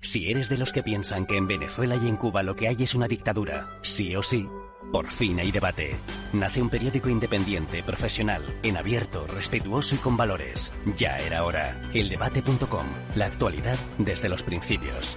Si eres de los que piensan que en Venezuela y en Cuba lo que hay es una dictadura, sí o sí, por fin hay debate. Nace un periódico independiente, profesional, en abierto, respetuoso y con valores. Ya era hora. Eldebate.com. La actualidad desde los principios.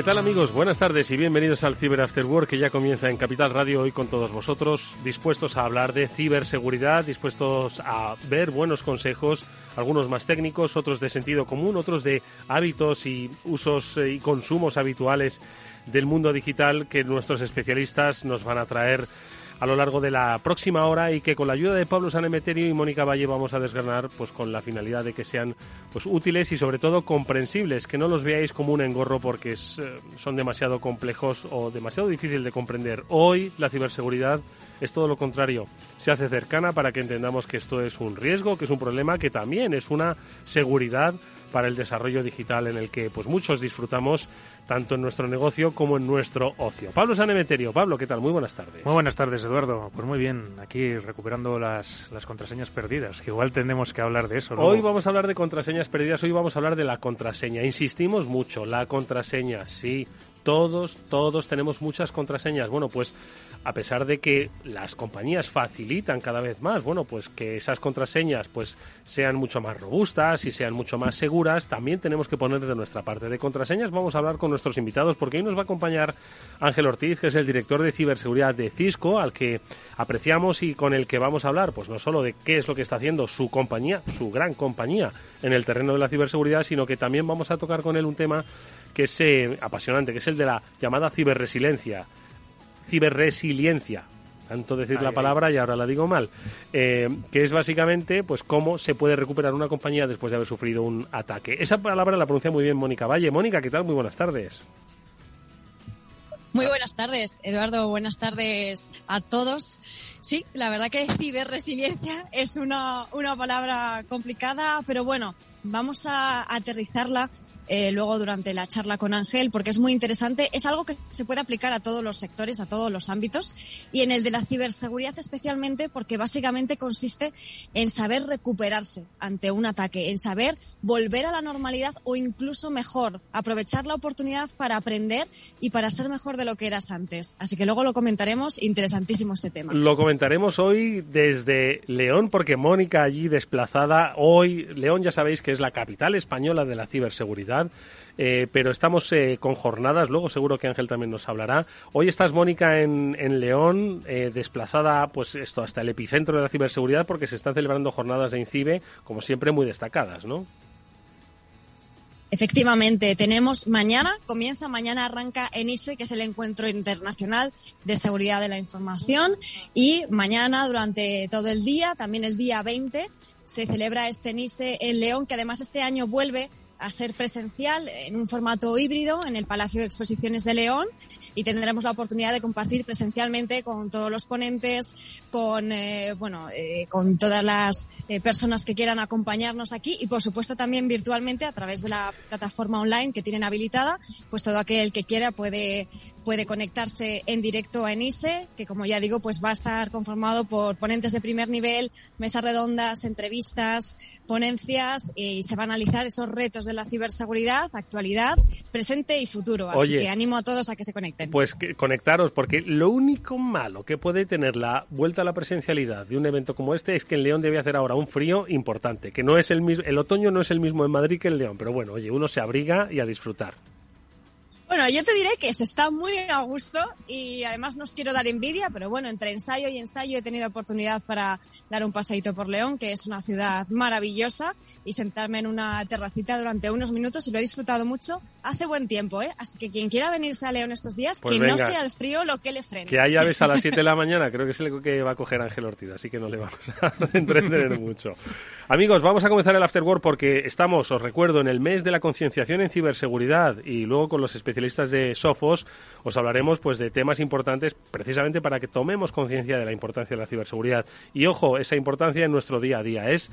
¿Qué tal amigos? Buenas tardes y bienvenidos al Cyber After Work que ya comienza en Capital Radio hoy con todos vosotros, dispuestos a hablar de ciberseguridad, dispuestos a ver buenos consejos, algunos más técnicos, otros de sentido común, otros de hábitos y usos eh, y consumos habituales del mundo digital que nuestros especialistas nos van a traer a lo largo de la próxima hora y que con la ayuda de Pablo Sanemeterio y Mónica Valle vamos a desgranar pues con la finalidad de que sean pues útiles y sobre todo comprensibles, que no los veáis como un engorro porque es, eh, son demasiado complejos o demasiado difícil de comprender. Hoy la ciberseguridad es todo lo contrario, se hace cercana para que entendamos que esto es un riesgo, que es un problema, que también es una seguridad para el desarrollo digital en el que pues muchos disfrutamos tanto en nuestro negocio como en nuestro ocio. Pablo Sanemeterio, Pablo, ¿qué tal? Muy buenas tardes. Muy buenas tardes, Eduardo. Pues muy bien, aquí recuperando las, las contraseñas perdidas, que igual tenemos que hablar de eso. Hoy vamos a hablar de contraseñas perdidas, hoy vamos a hablar de la contraseña. Insistimos mucho, la contraseña, sí, todos, todos tenemos muchas contraseñas. Bueno, pues a pesar de que las compañías facilitan cada vez más, bueno, pues que esas contraseñas pues sean mucho más robustas y sean mucho más seguras, también tenemos que poner de nuestra parte. De contraseñas vamos a hablar con nuestros invitados porque hoy nos va a acompañar Ángel Ortiz, que es el director de ciberseguridad de Cisco, al que apreciamos y con el que vamos a hablar, pues no solo de qué es lo que está haciendo su compañía, su gran compañía en el terreno de la ciberseguridad, sino que también vamos a tocar con él un tema que es eh, apasionante, que es el de la llamada ciberresiliencia ciberresiliencia tanto decir la palabra y ahora la digo mal, eh, que es básicamente pues cómo se puede recuperar una compañía después de haber sufrido un ataque. Esa palabra la pronuncia muy bien Mónica Valle. Mónica, ¿qué tal? Muy buenas tardes. Muy buenas tardes, Eduardo. Buenas tardes a todos. Sí, la verdad que ciberresiliencia es una, una palabra complicada, pero bueno, vamos a aterrizarla eh, luego durante la charla con Ángel, porque es muy interesante. Es algo que se puede aplicar a todos los sectores, a todos los ámbitos, y en el de la ciberseguridad especialmente, porque básicamente consiste en saber recuperarse ante un ataque, en saber volver a la normalidad o incluso mejor, aprovechar la oportunidad para aprender y para ser mejor de lo que eras antes. Así que luego lo comentaremos, interesantísimo este tema. Lo comentaremos hoy desde León, porque Mónica allí desplazada, hoy, León ya sabéis que es la capital española de la ciberseguridad eh, pero estamos eh, con jornadas, luego seguro que Ángel también nos hablará. Hoy estás, Mónica, en, León, eh, desplazada pues esto hasta el epicentro de la ciberseguridad porque se están celebrando jornadas de INCIBE, como siempre, muy destacadas, ¿no? Efectivamente, tenemos mañana, comienza mañana, arranca ENISE, que es el Encuentro Internacional de Seguridad de la Información, y mañana, durante todo el día, también el día 20, se celebra este ENISE en León, que además este año vuelve a ser presencial en un formato híbrido en el Palacio de Exposiciones de León y tendremos la oportunidad de compartir presencialmente con todos los ponentes, con eh, bueno, eh, con todas las eh, personas que quieran acompañarnos aquí y por supuesto también virtualmente a través de la plataforma online que tienen habilitada, pues todo aquel que quiera puede puede conectarse en directo a ENISE, que como ya digo, pues va a estar conformado por ponentes de primer nivel, mesas redondas, entrevistas, ponencias y se va a analizar esos retos de la ciberseguridad, actualidad, presente y futuro. Así que animo a todos a que se conecten. Pues que conectaros, porque lo único malo que puede tener la vuelta a la presencialidad de un evento como este es que en León debe hacer ahora un frío importante, que no es el mismo, el otoño no es el mismo en Madrid que en León, pero bueno, oye, uno se abriga y a disfrutar. Bueno, yo te diré que se está muy a gusto y además no os quiero dar envidia, pero bueno, entre ensayo y ensayo he tenido oportunidad para dar un paseíto por León, que es una ciudad maravillosa, y sentarme en una terracita durante unos minutos y lo he disfrutado mucho. Hace buen tiempo, ¿eh? Así que quien quiera venirse a León estos días, Pues que venga. no sea el frío lo que le frene. Que hay aves a las 7 de la mañana, creo que es el que va a coger Ángel Ortiz, así que no le vamos a entretener mucho. Amigos, vamos a comenzar el After Work porque estamos, os recuerdo, en el mes de la concienciación en ciberseguridad y luego con los especialistas de Sofos os hablaremos pues de temas importantes precisamente para que tomemos conciencia de la importancia de la ciberseguridad. Y ojo, esa importancia en nuestro día a día es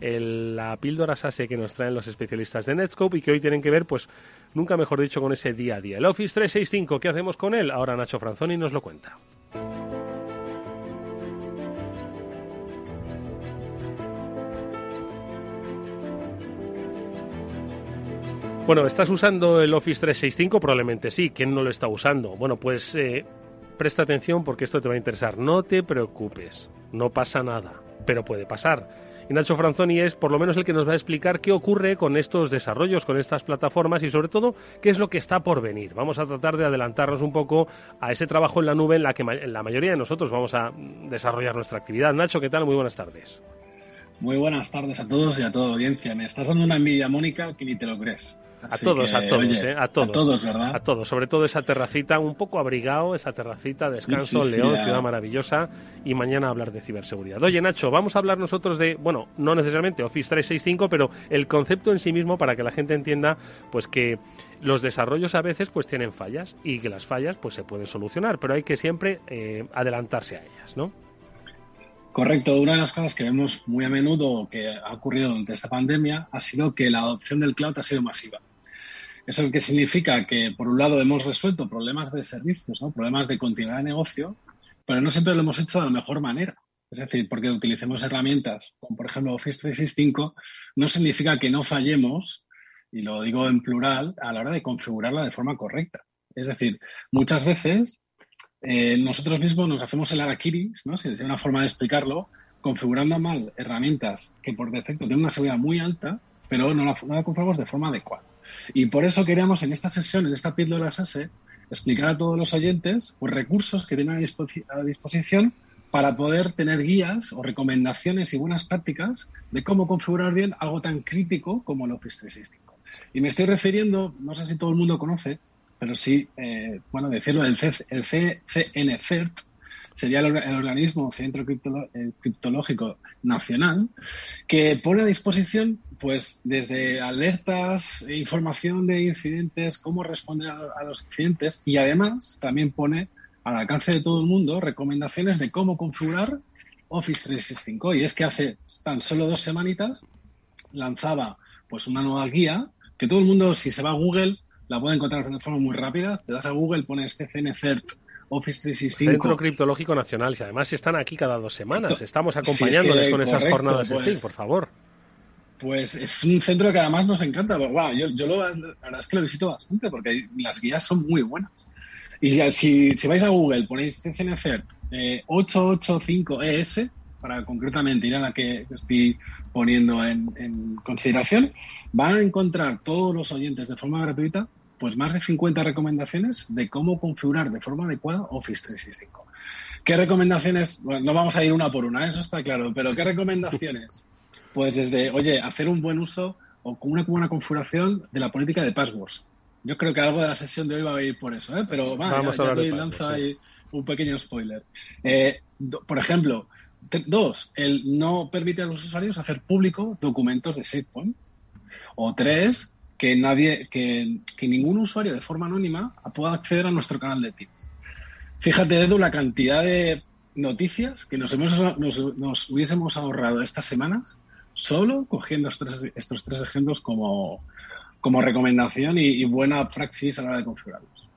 el- la píldora SASE que nos traen los especialistas de Netscope y que hoy tienen que ver, pues, nunca mejor dicho, con ese día a día. El Office 365, ¿qué hacemos con él? Ahora Nacho Franzoni nos lo cuenta. Bueno, ¿estás usando el Office 365? Probablemente sí. ¿Quién no lo está usando? Bueno, pues eh, presta atención porque esto te va a interesar. No te preocupes, no pasa nada, pero puede pasar. Y Nacho Franzoni es por lo menos el que nos va a explicar qué ocurre con estos desarrollos, con estas plataformas y sobre todo qué es lo que está por venir. Vamos a tratar de adelantarnos un poco a ese trabajo en la nube en la que la mayoría de nosotros vamos a desarrollar nuestra actividad. Nacho, ¿qué tal? Muy buenas tardes. Muy buenas tardes a todos y a toda audiencia. Me estás dando una envidia, Mónica, que ni te lo crees. A todos, que, a todos, oye, ¿eh? A todos. A todos, ¿verdad? A todos, sobre todo esa terracita, un poco abrigado, esa terracita, descanso, Sí, sí, sí, León, ciudad maravillosa, y mañana hablar de ciberseguridad. Oye, Nacho, vamos a hablar nosotros de, bueno, no necesariamente Office 365, pero el concepto en sí mismo para que la gente entienda, pues que los desarrollos a veces pues tienen fallas y que las fallas pues se pueden solucionar, pero hay que siempre eh, adelantarse a ellas, ¿no? Correcto. Una de las cosas que vemos muy a menudo que ha ocurrido durante esta pandemia ha sido que la adopción del cloud ha sido masiva. Eso que significa que, por un lado, hemos resuelto problemas de servicios, ¿no? problemas de continuidad de negocio, pero no siempre lo hemos hecho de la mejor manera. Es decir, porque utilicemos herramientas como, por ejemplo, Office 365, no significa que no fallemos, y lo digo en plural, a la hora de configurarla de forma correcta. Es decir, muchas veces eh, nosotros mismos nos hacemos el arakiris, ¿no? si es una forma de explicarlo, configurando mal herramientas que por defecto tienen una seguridad muy alta, pero no la, no la configuramos de forma adecuada. Y por eso queríamos en esta sesión, en esta píldora SASE, explicar a todos los oyentes pues, recursos que tienen a, disposi- a disposición para poder tener guías o recomendaciones y buenas prácticas de cómo configurar bien algo tan crítico como el Office 365. Y me estoy refiriendo, no sé si todo el mundo conoce, pero sí, eh, bueno, decirlo, el, C- el C- CNCERT sería el, orga- el organismo Centro eh, Criptológico Nacional, que pone a disposición, pues, desde alertas, información de incidentes, cómo responder a, los incidentes y además también pone al alcance de todo el mundo recomendaciones de cómo configurar Office 365. Y es que hace tan solo dos semanitas lanzaba pues una nueva guía que todo el mundo, si se va a Google, la puede encontrar de forma muy rápida. Te das a Google, pones CCNCERT Office 365. Centro Criptológico Nacional, y además están aquí cada dos semanas. Estamos si es que, acompañándoles con esas jornadas pues, STEAM, por favor. Pues es un centro que además nos encanta. Guau, yo, yo lo, la verdad es que lo visito bastante porque las guías son muy buenas. Y ya, si, si vais a Google, ponéis CCNCERT eh, 885ES, para concretamente ir a la que estoy poniendo en, consideración, van a encontrar todos los oyentes de forma gratuita pues más de 50 recomendaciones de cómo configurar de forma adecuada Office 365. ¿Qué recomendaciones? No vamos a ir una por una, eso está claro, pero ¿qué recomendaciones? Pues desde, oye, hacer un buen uso o con una buena configuración de la política de passwords. Yo creo que algo de la sesión de hoy va a ir por eso, ¿eh? pero va, Vamos ya, a ya doy- sí. ahí un pequeño spoiler. Eh, do- por ejemplo, dos, el no permite a los usuarios hacer público documentos de SharePoint. O tres, que nadie, que, que ningún usuario de forma anónima pueda acceder a nuestro canal de Teams. Fíjate, Edu, la cantidad de noticias que nos, hemos, nos, nos hubiésemos ahorrado estas semanas solo cogiendo estos tres, estos tres ejemplos como, como recomendación y, y buena praxis a la hora de configurarlos.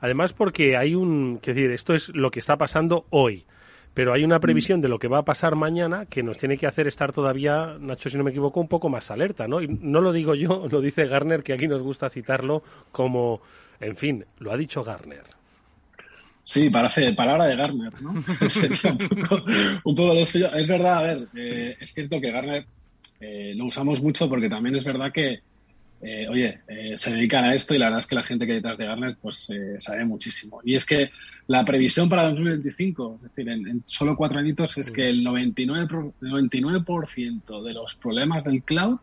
Además, porque hay un. Es decir, esto es lo que está pasando hoy. Pero hay una previsión de lo que va a pasar mañana que nos tiene que hacer estar todavía, Nacho, si no me equivoco, un poco más alerta, ¿no? Y no lo digo yo, lo dice Garner, que aquí nos gusta citarlo como. En fin, lo ha dicho Garner. Sí, parece palabra de Garner, ¿no? Sería un poco, un poco lo suyo. Es verdad, a ver, eh, es cierto que Garner eh, lo usamos mucho porque también es verdad que eh, oye, eh, se dedican a esto y la verdad es que la gente que hay detrás de Garner pues sabe muchísimo. Y es que la previsión para 2025, es decir, en, solo cuatro añitos, es que el 99%, 99 de los problemas del cloud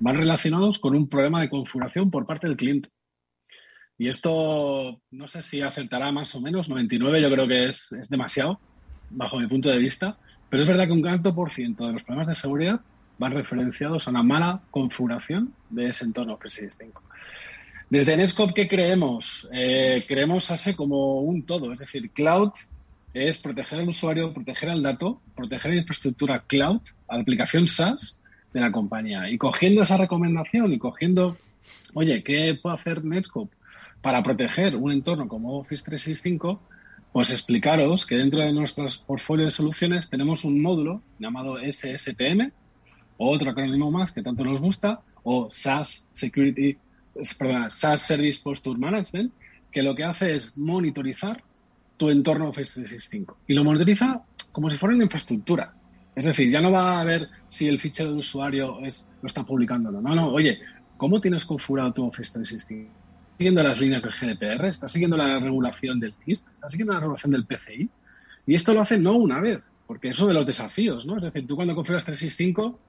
van relacionados con un problema de configuración por parte del cliente. Y esto no sé si acertará más o menos, 99 yo creo que es, es demasiado, bajo mi punto de vista, pero es verdad que un alto por ciento de los problemas de seguridad van referenciados a una mala configuración de ese entorno Office 5. Desde Netscope, ¿qué creemos? Eh, creemos así como un todo, es decir, cloud es proteger al usuario, proteger al dato, proteger la infraestructura cloud, a la aplicación SaaS de la compañía. Y cogiendo esa recomendación y cogiendo, oye, ¿qué puede hacer Netscope para proteger un entorno como Office 365? Pues explicaros que dentro de nuestros portfolio de soluciones tenemos un módulo llamado SSPM, otro acrónimo más que tanto nos gusta, o SaaS Security, perdón, SaaS Service Posture Management, que lo que hace es monitorizar tu entorno Office 365. Y lo monitoriza como si fuera una infraestructura. Es decir, ya no va a ver si el fichero de usuario es, lo está publicando o no. No, no, oye, ¿cómo tienes configurado tu Office 365? ¿Estás siguiendo las líneas del GDPR? ¿Estás siguiendo la regulación del NIST? ¿Estás siguiendo la regulación del PCI? Y esto lo hace no una vez, porque eso de los desafíos, ¿no? Es decir, tú cuando configuras 365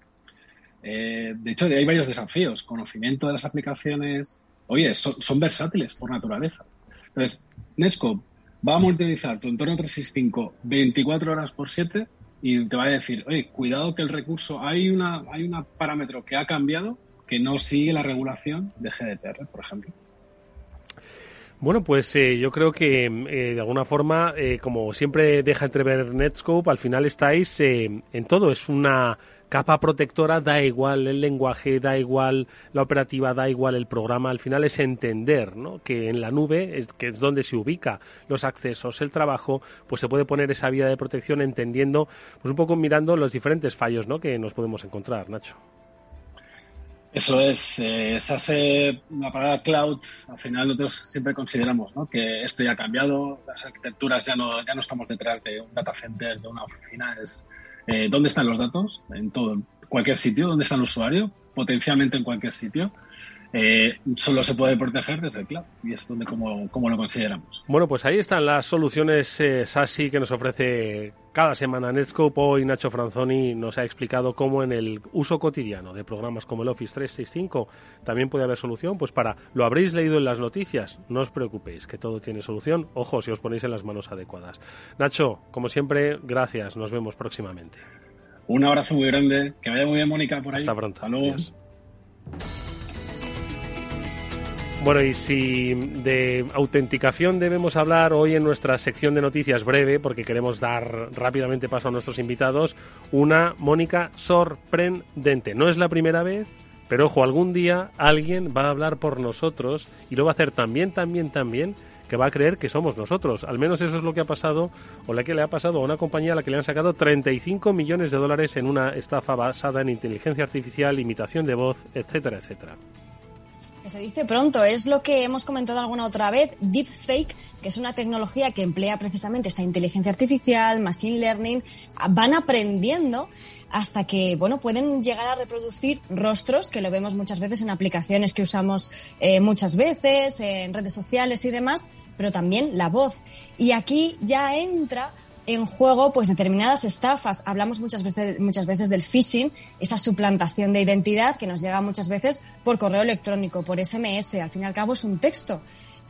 eh, de hecho, hay varios desafíos. Conocimiento de las aplicaciones. Oye, son, versátiles por naturaleza. Entonces, Netscope va a monitorizar tu entorno 365 24 horas por 7 y te va a decir, oye, cuidado que el recurso, hay una, hay un parámetro que ha cambiado que no sigue la regulación de GDPR, por ejemplo. Bueno, pues eh, yo creo que eh, de alguna forma, como siempre deja entrever Netscope, al final estáis en todo. Es una capa protectora da igual el lenguaje, da igual la operativa, da igual el programa. Al final es entender ¿no? que en la nube, es, que es donde se ubica los accesos, el trabajo, pues se puede poner esa vía de protección entendiendo, pues un poco mirando los diferentes fallos ¿no? que nos podemos encontrar, Nacho. Eso es, eh, esa la palabra cloud, al final nosotros siempre consideramos ¿no? que esto ya ha cambiado, las arquitecturas ya no, ya no estamos detrás de un data center, de una oficina, es, eh, dónde están los datos, en todo, cualquier sitio, dónde está el usuario, potencialmente en cualquier sitio. Eh, solo se puede proteger desde el cloud y es donde como, lo consideramos. Bueno, pues ahí están las soluciones eh, SASI que nos ofrece cada semana Netscope. Hoy Nacho Franzoni nos ha explicado cómo en el uso cotidiano de programas como el Office 365 también puede haber solución. Pues para, lo habréis leído en las noticias, no os preocupéis, que todo tiene solución. Ojo, si os ponéis en las manos adecuadas. Nacho, como siempre, gracias. Nos vemos próximamente. Un abrazo muy grande. Que vaya muy bien, Mónica, por ahí. Hasta pronto. Hasta Bueno, y si de autenticación debemos hablar hoy en nuestra sección de noticias breve, porque queremos dar rápidamente paso a nuestros invitados, una Mónica sorprendente. No es la primera vez, pero ojo, algún día alguien va a hablar por nosotros y lo va a hacer también, también, también que va a creer que somos nosotros. Al menos eso es lo que ha pasado o la que le ha pasado a una compañía a la que le han sacado 35 millones de dólares en una estafa basada en inteligencia artificial, imitación de voz, etcétera, etcétera se dice pronto, es lo que hemos comentado alguna otra vez, deepfake, que es una tecnología que emplea precisamente esta inteligencia artificial, machine learning, van aprendiendo hasta que, bueno, pueden llegar a reproducir rostros, que lo vemos muchas veces en aplicaciones que usamos eh, muchas veces, en redes sociales y demás, pero también la voz. Y aquí ya entra en juego pues determinadas estafas. Hablamos muchas veces, muchas veces del phishing, esa suplantación de identidad que nos llega muchas veces por correo electrónico, por SMS. Al fin y al cabo es un texto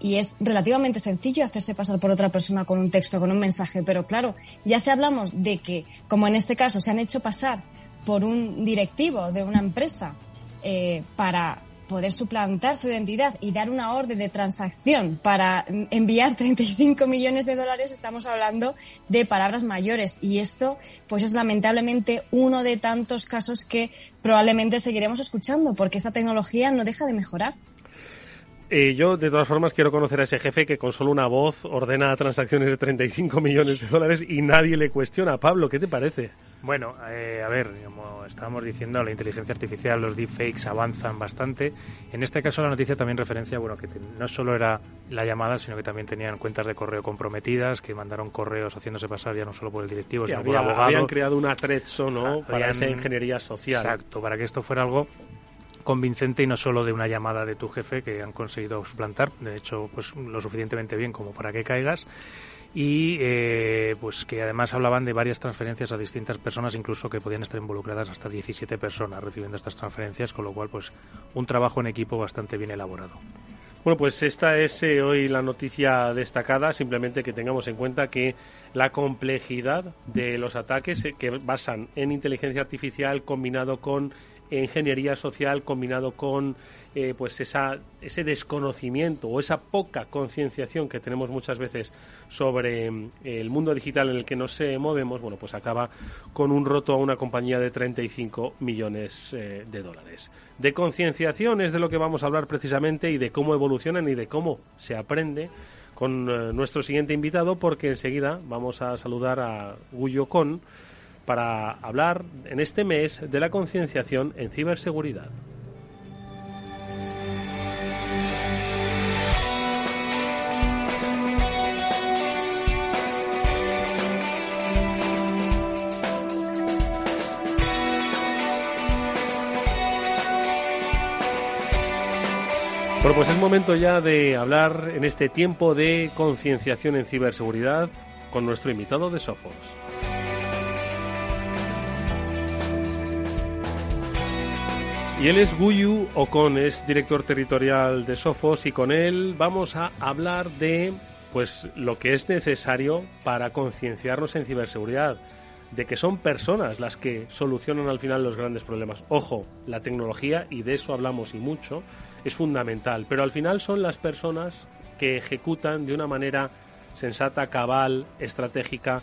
y es relativamente sencillo hacerse pasar por otra persona con un texto, con un mensaje. Pero claro, ya si hablamos de que, como en este caso, se han hecho pasar por un directivo de una empresa eh, para poder suplantar su identidad y dar una orden de transacción para enviar 35 millones de dólares, estamos hablando de palabras mayores. Y esto, pues es lamentablemente uno de tantos casos que probablemente seguiremos escuchando, porque esta tecnología no deja de mejorar. Eh, yo, de todas formas, quiero conocer a ese jefe que con solo una voz ordena transacciones de 35 millones de dólares y nadie le cuestiona. Pablo, ¿qué te parece? Bueno, eh, a ver, como estábamos diciendo, la inteligencia artificial, los deepfakes avanzan bastante. En este caso, la noticia también referencia, bueno, que no solo era la llamada, sino que también tenían cuentas de correo comprometidas, que mandaron correos haciéndose pasar ya no solo por el directivo, sino por el abogado. Habían creado una Trezzo, ¿no? para esa ingeniería social. Exacto, para que esto fuera algo convincente y no solo de una llamada de tu jefe que han conseguido suplantar, de hecho, pues lo suficientemente bien como para que caigas y eh, pues que además hablaban de varias transferencias a distintas personas, incluso que podían estar involucradas hasta 17 personas recibiendo estas transferencias, con lo cual pues un trabajo en equipo bastante bien elaborado. Bueno, pues esta es eh, hoy la noticia destacada, simplemente que tengamos en cuenta que la complejidad de los ataques eh, que basan en inteligencia artificial combinado con ingeniería social combinado con eh, pues esa, ese desconocimiento o esa poca concienciación que tenemos muchas veces sobre mm, el mundo digital en el que nos movemos, bueno, pues acaba con un roto a una compañía de 35 millones eh, de dólares. De concienciación es de lo que vamos a hablar precisamente y de cómo evolucionan y de cómo se aprende con eh, nuestro siguiente invitado porque enseguida vamos a saludar a Guyo Con para hablar en este mes de la concienciación en ciberseguridad. Bueno, pues es momento ya de hablar en este tiempo de concienciación en ciberseguridad con nuestro invitado de Sophos. Y él es Guyu Ocon, es director territorial de Sofos y con él vamos a hablar de pues lo que es necesario para concienciarnos en ciberseguridad, de que son personas las que solucionan al final los grandes problemas. Ojo, la tecnología, y de eso hablamos y mucho, es fundamental, pero al final son las personas que ejecutan de una manera sensata, cabal, estratégica,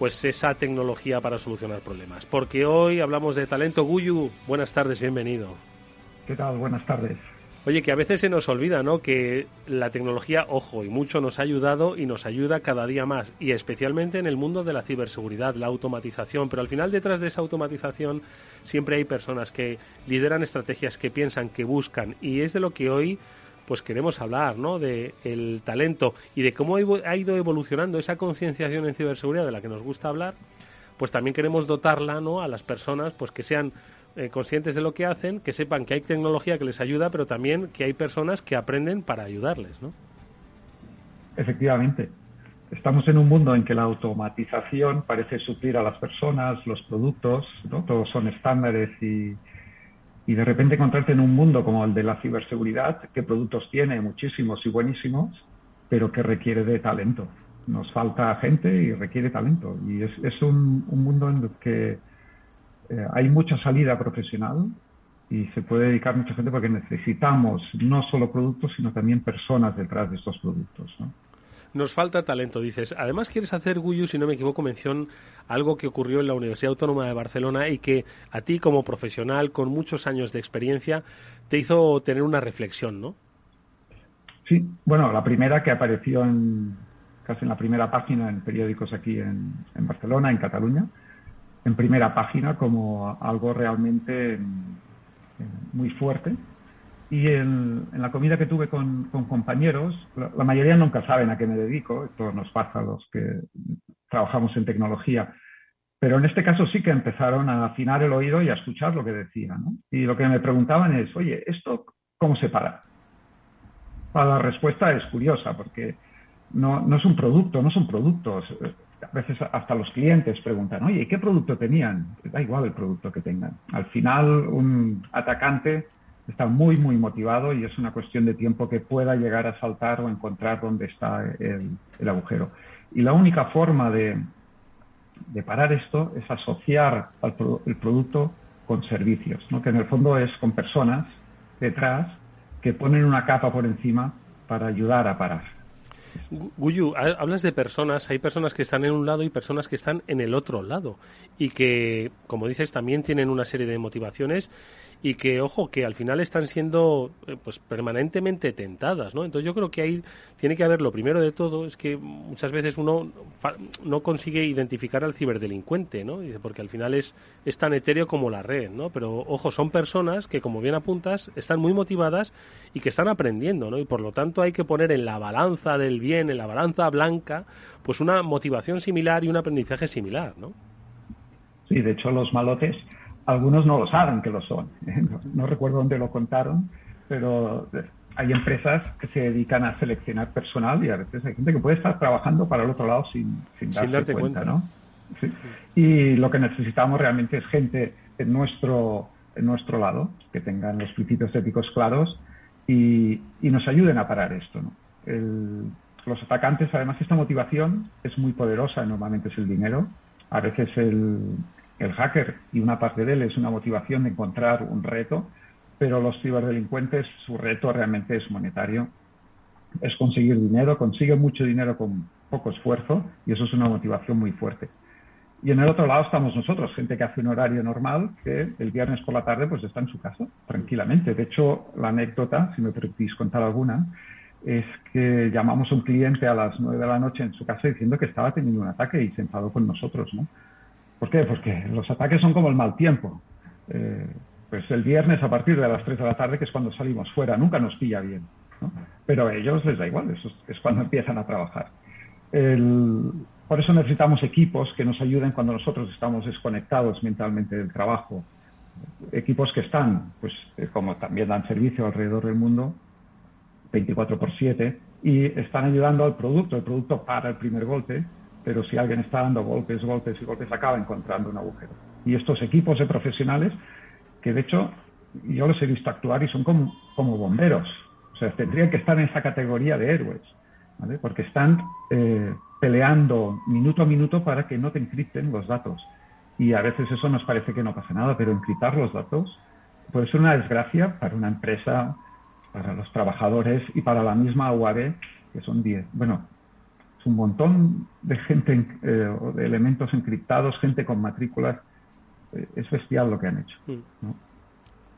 pues esa tecnología para solucionar problemas. Porque hoy hablamos de talento. Guyu, buenas tardes, bienvenido. ¿Qué tal? Buenas tardes. Oye, que a veces se nos olvida, ¿no? Que la tecnología, ojo, y mucho nos ha ayudado y nos ayuda cada día más, y especialmente en el mundo de la ciberseguridad, la automatización, pero al final detrás de esa automatización siempre hay personas que lideran estrategias, que piensan, que buscan, y es de lo que hoy pues queremos hablar, ¿no? De el talento y de cómo ha ido evolucionando esa concienciación en ciberseguridad de la que nos gusta hablar, pues también queremos dotarla, ¿no? A las personas, pues que sean eh, conscientes de lo que hacen, que sepan que hay tecnología que les ayuda, pero también que hay personas que aprenden para ayudarles, ¿no? Efectivamente. Estamos en un mundo en que la automatización parece suplir a las personas, los productos, ¿no? Todos son estándares y, y de repente encontrarte en un mundo como el de la ciberseguridad, que productos tiene muchísimos y buenísimos, pero que requiere de talento. Nos falta gente y requiere talento. Y es, es un, un, mundo en el que eh, hay mucha salida profesional y se puede dedicar mucha gente porque necesitamos no solo productos, sino también personas detrás de estos productos. ¿no? Nos falta talento, dices. Además, quieres hacer, Guyu, si no me equivoco, mención algo que ocurrió en la Universidad Autónoma de Barcelona y que a ti, como profesional con muchos años de experiencia, te hizo tener una reflexión, ¿no? Sí, bueno, la primera que apareció en, casi en la primera página en periódicos aquí en, Barcelona, en Cataluña, en primera página como algo realmente eh, muy fuerte y en, la comida que tuve con, compañeros, la, mayoría nunca saben a qué me dedico, esto nos pasa a los que trabajamos en tecnología, pero en este caso sí que empezaron a afinar el oído y a escuchar lo que decía. ¿no? Y lo que me preguntaban es, oye, ¿esto cómo se para? La respuesta es curiosa, porque no, no es un producto, no son productos. A veces hasta los clientes preguntan, oye, ¿qué producto tenían? Da igual el producto que tengan. Al final, un atacante está muy, muy motivado y es una cuestión de tiempo que pueda llegar a saltar o encontrar dónde está el, agujero. Y la única forma de, parar esto es asociar el producto con servicios, ¿no? que en el fondo es con personas detrás que ponen una capa por encima para ayudar a parar. Guyu, hablas de personas, hay personas que están en un lado y personas que están en el otro lado y que, como dices, también tienen una serie de motivaciones y que, ojo, que al final están siendo eh, pues permanentemente tentadas, ¿no? Entonces yo creo que ahí tiene que haber, lo primero de todo, es que muchas veces uno no consigue identificar al ciberdelincuente, ¿no? Porque al final es, es tan etéreo como la red, ¿no? Pero, ojo, son personas que, como bien apuntas, están muy motivadas y que están aprendiendo, ¿no? Y por lo tanto hay que poner en la balanza del bien, en la balanza blanca, pues una motivación similar y un aprendizaje similar, ¿no? Sí, de hecho los malotes algunos no lo saben que lo son. No, recuerdo dónde lo contaron, pero hay empresas que se dedican a seleccionar personal y a veces hay gente que puede estar trabajando para el otro lado sin, sin, darse cuenta, ¿no? Y lo que necesitamos realmente es gente en nuestro, en nuestro lado, que tengan los principios éticos claros y, y nos ayuden a parar esto. ¿no? los atacantes, además, esta motivación es muy poderosa, normalmente es el dinero. A veces el, el hacker y una parte de él es una motivación de encontrar un reto, pero los ciberdelincuentes, su reto realmente es monetario, es conseguir dinero, consigue mucho dinero con poco esfuerzo y eso es una motivación muy fuerte. Y en el otro lado estamos nosotros, gente que hace un horario normal, que el viernes por la tarde pues está en su casa, tranquilamente. De hecho, la anécdota, si me permitís contar alguna, es que llamamos a un cliente a las nueve de la noche en su casa diciendo que estaba teniendo un ataque y se enfadó con nosotros, ¿no? ¿Por qué? Porque los ataques son como el mal tiempo. Eh, pues el viernes a partir de las tres de la tarde, que es cuando salimos fuera, nunca nos pilla bien. ¿no? Pero a ellos les da igual, eso es, cuando empiezan a trabajar. Por eso necesitamos equipos que nos ayuden cuando nosotros estamos desconectados mentalmente del trabajo. Equipos que están, pues eh, como también dan servicio alrededor del mundo, 24 por 7, y están ayudando al producto. El producto para el primer golpe, pero si alguien está dando golpes, golpes y golpes, acaba encontrando un agujero. Y estos equipos de profesionales, que de hecho yo los he visto actuar y son como, como bomberos, o sea, tendrían que estar en esa categoría de héroes, ¿vale? porque están eh, peleando minuto a minuto para que no te encripten los datos. Y a veces eso nos parece que no pasa nada, pero encriptar los datos puede ser una desgracia para una empresa, para los trabajadores y para la misma UAB, que son 10. Bueno, es un montón de gente, eh, de elementos encriptados, gente con matrículas. Eh, es bestial lo que han hecho. Mm. ¿no?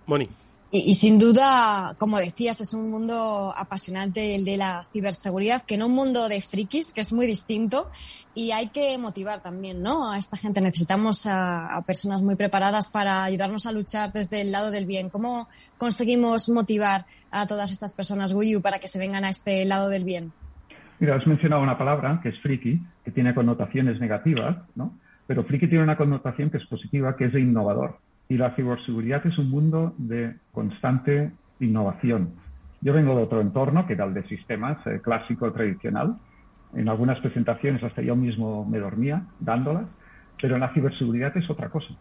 Moni. Y, sin duda, como decías, es un mundo apasionante el de la ciberseguridad, que no un mundo de frikis, que es muy distinto. Y hay que motivar también, ¿no? A esta gente. Necesitamos a, personas muy preparadas para ayudarnos a luchar desde el lado del bien. ¿Cómo conseguimos motivar a todas estas personas, Guyu, para que se vengan a este lado del bien? Mira, has mencionado una palabra que es friki, que tiene connotaciones negativas, ¿no? Pero friki tiene una connotación que es positiva, que es de innovador. Y la ciberseguridad es un mundo de constante innovación. Yo vengo de otro entorno, que era el de sistemas eh, clásico, tradicional. En algunas presentaciones hasta yo mismo me dormía dándolas, pero la ciberseguridad es otra cosa.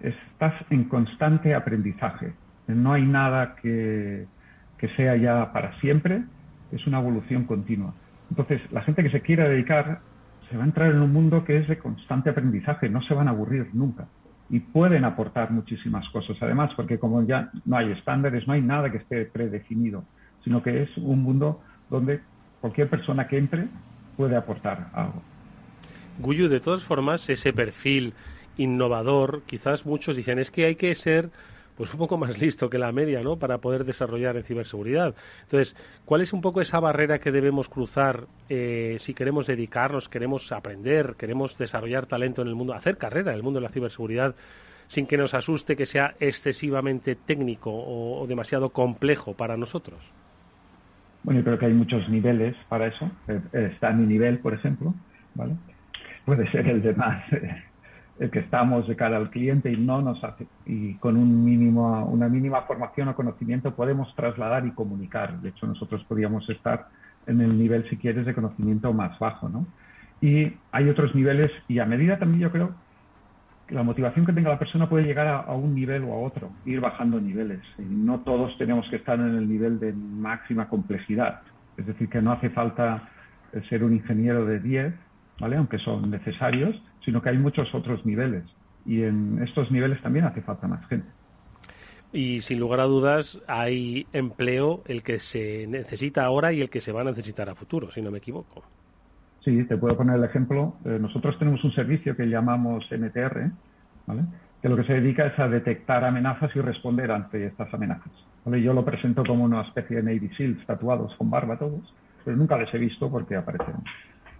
Estás en constante aprendizaje. No hay nada que, que sea ya para siempre, es una evolución continua. Entonces, la gente que se quiera dedicar se va a entrar en un mundo que es de constante aprendizaje, no se van a aburrir nunca. Y pueden aportar muchísimas cosas, además, porque como ya no hay estándares, no hay nada que esté predefinido, sino que es un mundo donde cualquier persona que entre puede aportar algo. Guyu, de todas formas, ese perfil innovador, quizás muchos dicen, es que hay que ser pues un poco más listo que la media, ¿no? Para poder desarrollar en ciberseguridad. Entonces, ¿cuál es un poco esa barrera que debemos cruzar eh, si queremos dedicarnos, queremos aprender, queremos desarrollar talento en el mundo, hacer carrera en el mundo de la ciberseguridad? sin que nos asuste que sea excesivamente técnico o, demasiado complejo para nosotros? Bueno, yo creo que hay muchos niveles para eso. Eh, está mi nivel, por ejemplo, ¿vale? Puede ser el de más el que estamos de cara al cliente y no nos hace y con un mínimo una mínima formación o conocimiento podemos trasladar y comunicar. De hecho nosotros podríamos estar en el nivel si quieres de conocimiento más bajo no y hay otros niveles y a medida también yo creo que la motivación que tenga la persona puede llegar a, un nivel o a otro ir bajando niveles. No todos tenemos que estar en el nivel de máxima complejidad. Es decir que no hace falta ser un ingeniero de 10 vale aunque son necesarios sino que hay muchos otros niveles. Y en estos niveles también hace falta más gente. Y sin lugar a dudas hay empleo el que se necesita ahora y el que se va a necesitar a futuro, si no me equivoco. Sí, te puedo poner el ejemplo. Eh, nosotros tenemos un servicio que llamamos NTR, ¿vale? que lo que se dedica es a detectar amenazas y responder ante estas amenazas. ¿vale? Yo lo presento como una especie de Navy SEALs tatuados con barba todos, pero nunca les he visto porque aparecen.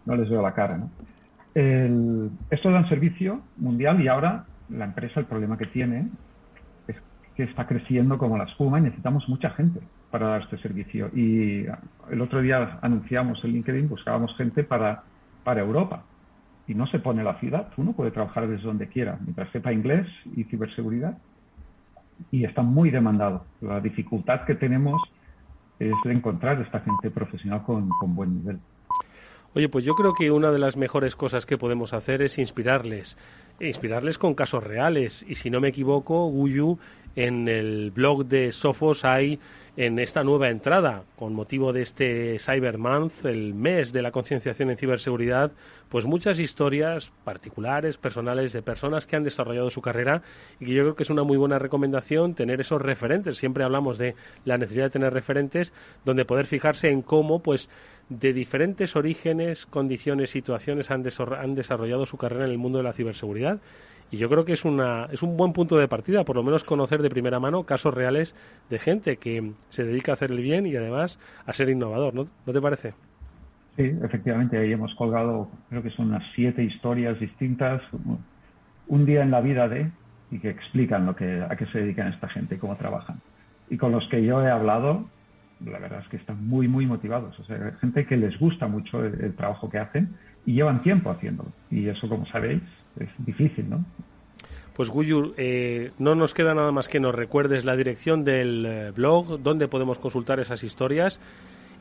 No les veo la cara. ¿no? El, esto da un servicio mundial y ahora la empresa, el problema que tiene es que está creciendo como la espuma y necesitamos mucha gente para dar este servicio. Y el otro día anunciamos en LinkedIn, buscábamos gente para, para Europa. y no se pone la ciudad. Uno puede trabajar desde donde quiera, mientras sepa inglés y ciberseguridad. Y está muy demandado. La dificultad que tenemos es de encontrar esta gente profesional con buen nivel. Oye, pues yo creo que una de las mejores cosas que podemos hacer es inspirarles, inspirarles con casos reales. Y si no me equivoco, Guyu, en el blog de Sofos hay en esta nueva entrada, con motivo de este Cyber Month, el mes de la concienciación en ciberseguridad, pues muchas historias particulares, personales, de personas que han desarrollado su carrera y que yo creo que es una muy buena recomendación tener esos referentes. Siempre hablamos de la necesidad de tener referentes donde poder fijarse en cómo, pues, de diferentes orígenes, condiciones, situaciones han, han desarrollado su carrera en el mundo de la ciberseguridad. Y yo creo que es, una, es un buen punto de partida, por lo menos conocer de primera mano casos reales de gente que se dedica a hacer el bien y además a ser innovador, ¿no, ¿No te parece? Sí, efectivamente, ahí hemos colgado, creo que son unas siete historias distintas, un día en la vida de, y que explican lo que, a qué se dedican esta gente y cómo trabajan. Y con los que yo he hablado, la verdad es que están muy, muy motivados. O sea, gente que les gusta mucho el, trabajo que hacen y llevan tiempo haciéndolo. Y eso, como sabéis, es difícil, ¿no? Pues Guyur, eh, no nos queda nada más que nos recuerdes la dirección del eh, blog, donde podemos consultar esas historias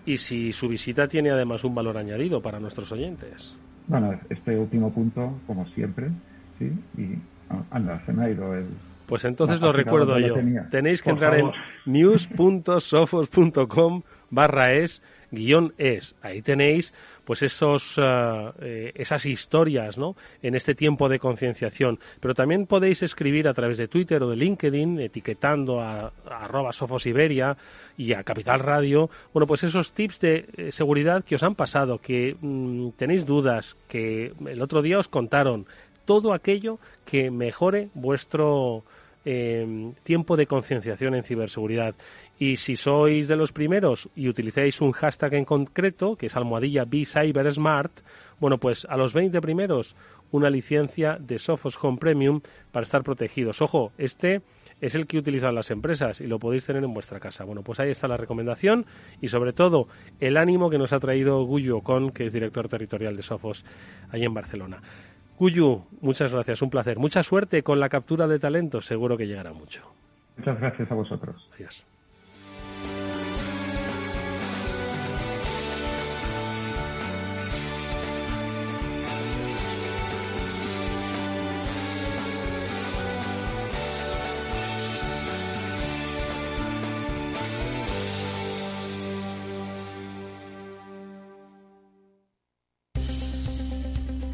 y si su visita tiene además un valor añadido para nuestros oyentes. Bueno, este último punto, como siempre, sí, y ah, anda, se me ha ido el, pues entonces lo recuerdo yo. Tenéis que entrar en news.sofos.com barra es guion es. Ahí tenéis pues esos, eh, esas historias ¿no? en este tiempo de concienciación. Pero también podéis escribir a través de Twitter o de LinkedIn, etiquetando a, arroba Sofos Iberia y a Capital Radio, bueno, pues esos tips de eh, seguridad que os han pasado, que mm, tenéis dudas, que el otro día os contaron, todo aquello que mejore vuestro eh, tiempo de concienciación en ciberseguridad. Y si sois de los primeros y utilizáis un hashtag en concreto, que es almohadilla BeCyberSmart, bueno, pues a los 20 primeros una licencia de Sophos Home Premium para estar protegidos. Ojo, este es el que utilizan las empresas y lo podéis tener en vuestra casa. Bueno, pues ahí está la recomendación y sobre todo el ánimo que nos ha traído Guyo Con, que es director territorial de Sophos ahí en Barcelona. Cuyu, muchas gracias, un placer. Mucha suerte con la captura de talento, seguro que llegará mucho. Muchas gracias a vosotros. Adiós.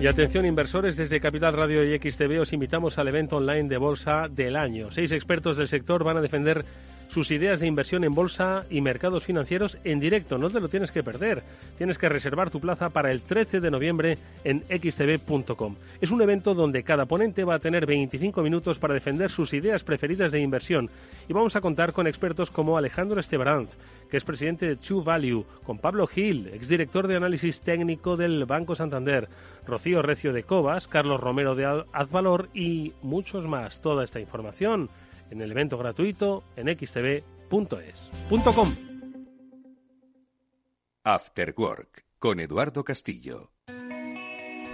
Y atención inversores, desde Capital Radio y XTV os invitamos al evento online de bolsa del año. Seis expertos del sector van a defender sus ideas de inversión en bolsa y mercados financieros en directo. No te lo tienes que perder. Tienes que reservar tu plaza para el 13 de noviembre en xtv.com. Es un evento donde cada ponente va a tener 25 minutos para defender sus ideas preferidas de inversión y vamos a contar con expertos como Alejandro Estebaranz, que es presidente de True Value, con Pablo Gil, exdirector de análisis técnico del Banco Santander, Rocío Recio de Cobas, Carlos Romero de Advalor y muchos más. Toda esta información en el evento gratuito en xtv.es.com. After Work con Eduardo Castillo.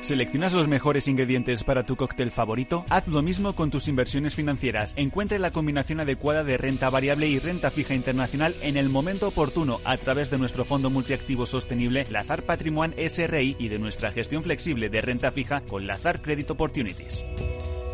¿Seleccionas los mejores ingredientes para tu cóctel favorito? Haz lo mismo con tus inversiones financieras. Encuentre la combinación adecuada de renta variable y renta fija internacional en el momento oportuno a través de nuestro fondo multiactivo sostenible Lazar Patrimoine SRI y de nuestra gestión flexible de renta fija con Lazar Credit Opportunities.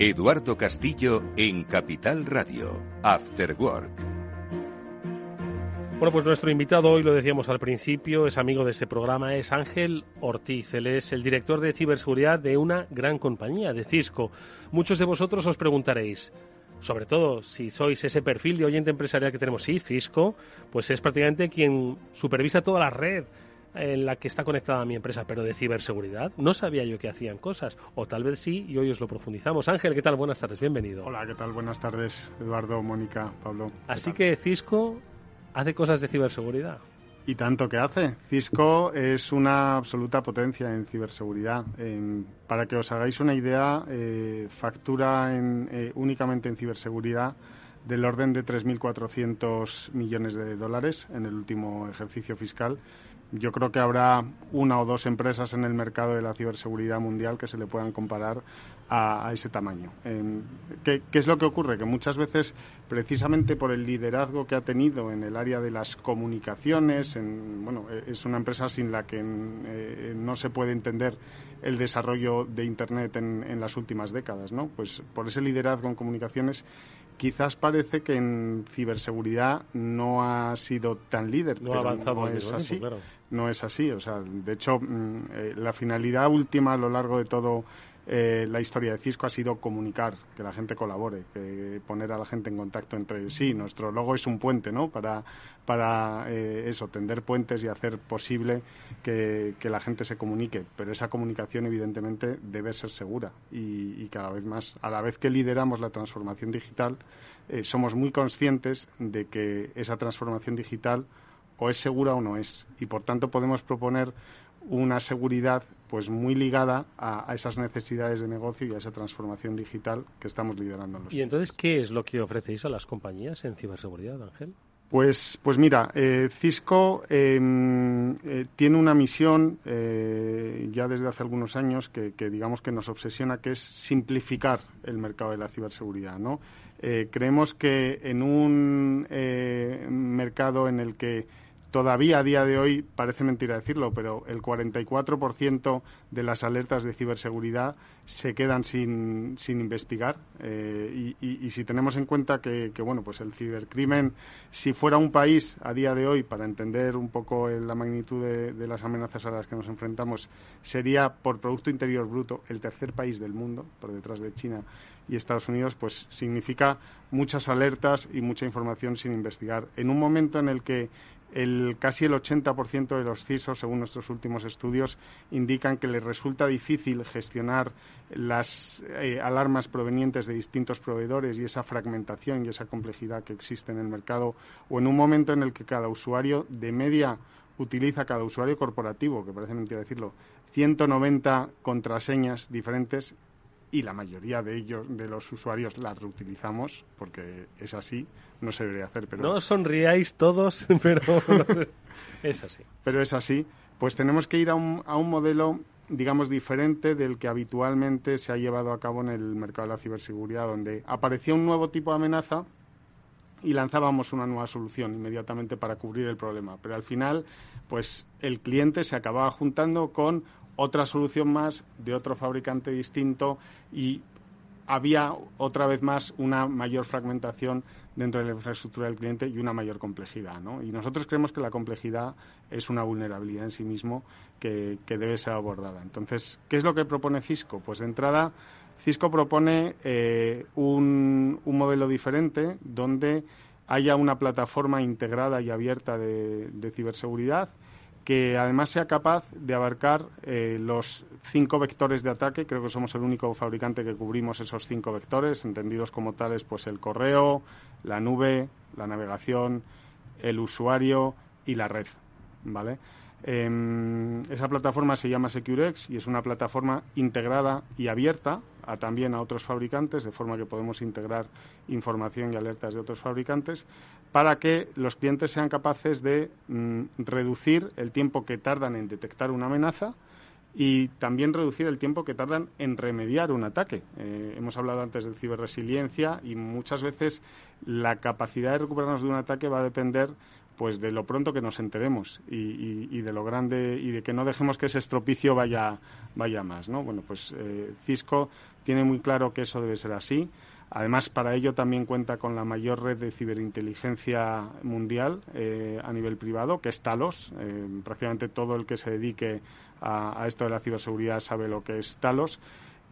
Eduardo Castillo en Capital Radio, After Work. Bueno, pues nuestro invitado hoy, lo decíamos al principio, es amigo de este programa, es Ángel Ortiz. Él es el director de ciberseguridad de una gran compañía, de Cisco. Muchos de vosotros os preguntaréis, sobre todo si sois ese perfil de oyente empresarial que tenemos, sí, Cisco, pues es prácticamente quien supervisa toda la red en la que está conectada mi empresa, pero de ciberseguridad. No sabía yo que hacían cosas, o tal vez sí, y hoy os lo profundizamos. Ángel, ¿qué tal? Buenas tardes, bienvenido. Hola, ¿qué tal? Buenas tardes, Eduardo, Mónica, Pablo. Así que Cisco hace cosas de ciberseguridad. Y tanto que hace. Cisco es una absoluta potencia en ciberseguridad. para que os hagáis una idea, eh, factura en, eh, únicamente en ciberseguridad del orden de 3.400 millones de dólares en el último ejercicio fiscal. Yo creo que habrá una o dos empresas en el mercado de la ciberseguridad mundial que se le puedan comparar a, ese tamaño. ¿qué, es lo que ocurre? Que muchas veces, precisamente por el liderazgo que ha tenido en el área de las comunicaciones, bueno, e, es una empresa sin la que eh, no se puede entender el desarrollo de Internet en, en las últimas décadas, ¿no? Pues por ese liderazgo en comunicaciones quizás parece que en ciberseguridad no ha sido tan líder. No ha avanzado no es así. No es así. O sea, de hecho, mm, eh, la finalidad última a lo largo de todo eh, la historia de Cisco ha sido comunicar, que la gente colabore, que poner a la gente en contacto entre sí. Nuestro logo es un puente, ¿no? Para, para eh, eso, tender puentes y hacer posible que, la gente se comunique. Pero esa comunicación, evidentemente, debe ser segura y, cada vez más. A la vez que lideramos la transformación digital, somos muy conscientes de que esa transformación digital o es segura o no es. Y, por tanto, podemos proponer una seguridad pues muy ligada a, esas necesidades de negocio y a esa transformación digital que estamos liderando. ¿Y entonces qué es lo que ofrecéis a las compañías en ciberseguridad, Ángel? Pues, pues mira, eh, Cisco em, eh, tiene una misión eh, ya desde hace algunos años que, que, digamos que nos obsesiona, que es simplificar el mercado de la ciberseguridad. ¿no? creemos que en un mercado en el que todavía a día de hoy, parece mentira decirlo, pero el 44% de las alertas de ciberseguridad se quedan sin, sin investigar. Eh, y, si tenemos en cuenta que, bueno, pues el cibercrimen, si fuera un país a día de hoy, para entender un poco la magnitud de, las amenazas a las que nos enfrentamos, sería por Producto Interior Bruto el tercer país del mundo, por detrás de China y Estados Unidos, pues significa muchas alertas y mucha información sin investigar. En un momento en el que el, casi el 80% de los CISOs, según nuestros últimos estudios, indican que les resulta difícil gestionar las eh, alarmas provenientes de distintos proveedores y esa fragmentación y esa complejidad que existe en el mercado, o en un momento en el que cada usuario de media utiliza, cada usuario corporativo, que parece mentira decirlo, 190 contraseñas diferentes y la mayoría de ellos, de los usuarios, las reutilizamos porque es así, no se debería hacer. Pero... No sonriáis todos, pero es así. Pero es así. Pues tenemos que ir a un, a un modelo, digamos, diferente del que habitualmente se ha llevado a cabo en el mercado de la ciberseguridad, donde aparecía un nuevo tipo de amenaza y lanzábamos una nueva solución inmediatamente para cubrir el problema. Pero al final, pues el cliente se acababa juntando con otra solución más de otro fabricante distinto y había otra vez más una mayor fragmentación dentro de la infraestructura del cliente y una mayor complejidad. ¿no? Y nosotros creemos que la complejidad es una vulnerabilidad en sí mismo que, debe ser abordada. Entonces, ¿qué es lo que propone Cisco? Pues de entrada, Cisco propone eh, un, un, modelo diferente donde haya una plataforma integrada y abierta de ciberseguridad que además sea capaz de abarcar eh, los cinco vectores de ataque. Creo que somos el único fabricante que cubrimos esos cinco vectores, entendidos como tales, pues el correo, la nube, la navegación, el usuario y la red, ¿vale? Em, esa plataforma se llama SecureX y es una plataforma integrada y abierta a, también a otros fabricantes, de forma que podemos integrar información y alertas de otros fabricantes, para que los clientes sean capaces de mm, reducir el tiempo que tardan en detectar una amenaza y también reducir el tiempo que tardan en remediar un ataque. Eh, hemos hablado antes de ciberresiliencia y muchas veces la capacidad de recuperarnos de un ataque va a depender pues de lo pronto que nos enteremos y, de lo grande y de que no dejemos que ese estropicio vaya, vaya más, ¿no? Bueno, pues eh, Cisco tiene muy claro que eso debe ser así. Además, para ello también cuenta con la mayor red de ciberinteligencia mundial eh, a nivel privado, que es Talos. Eh, prácticamente todo el que se dedique a, a, esto de la ciberseguridad sabe lo que es Talos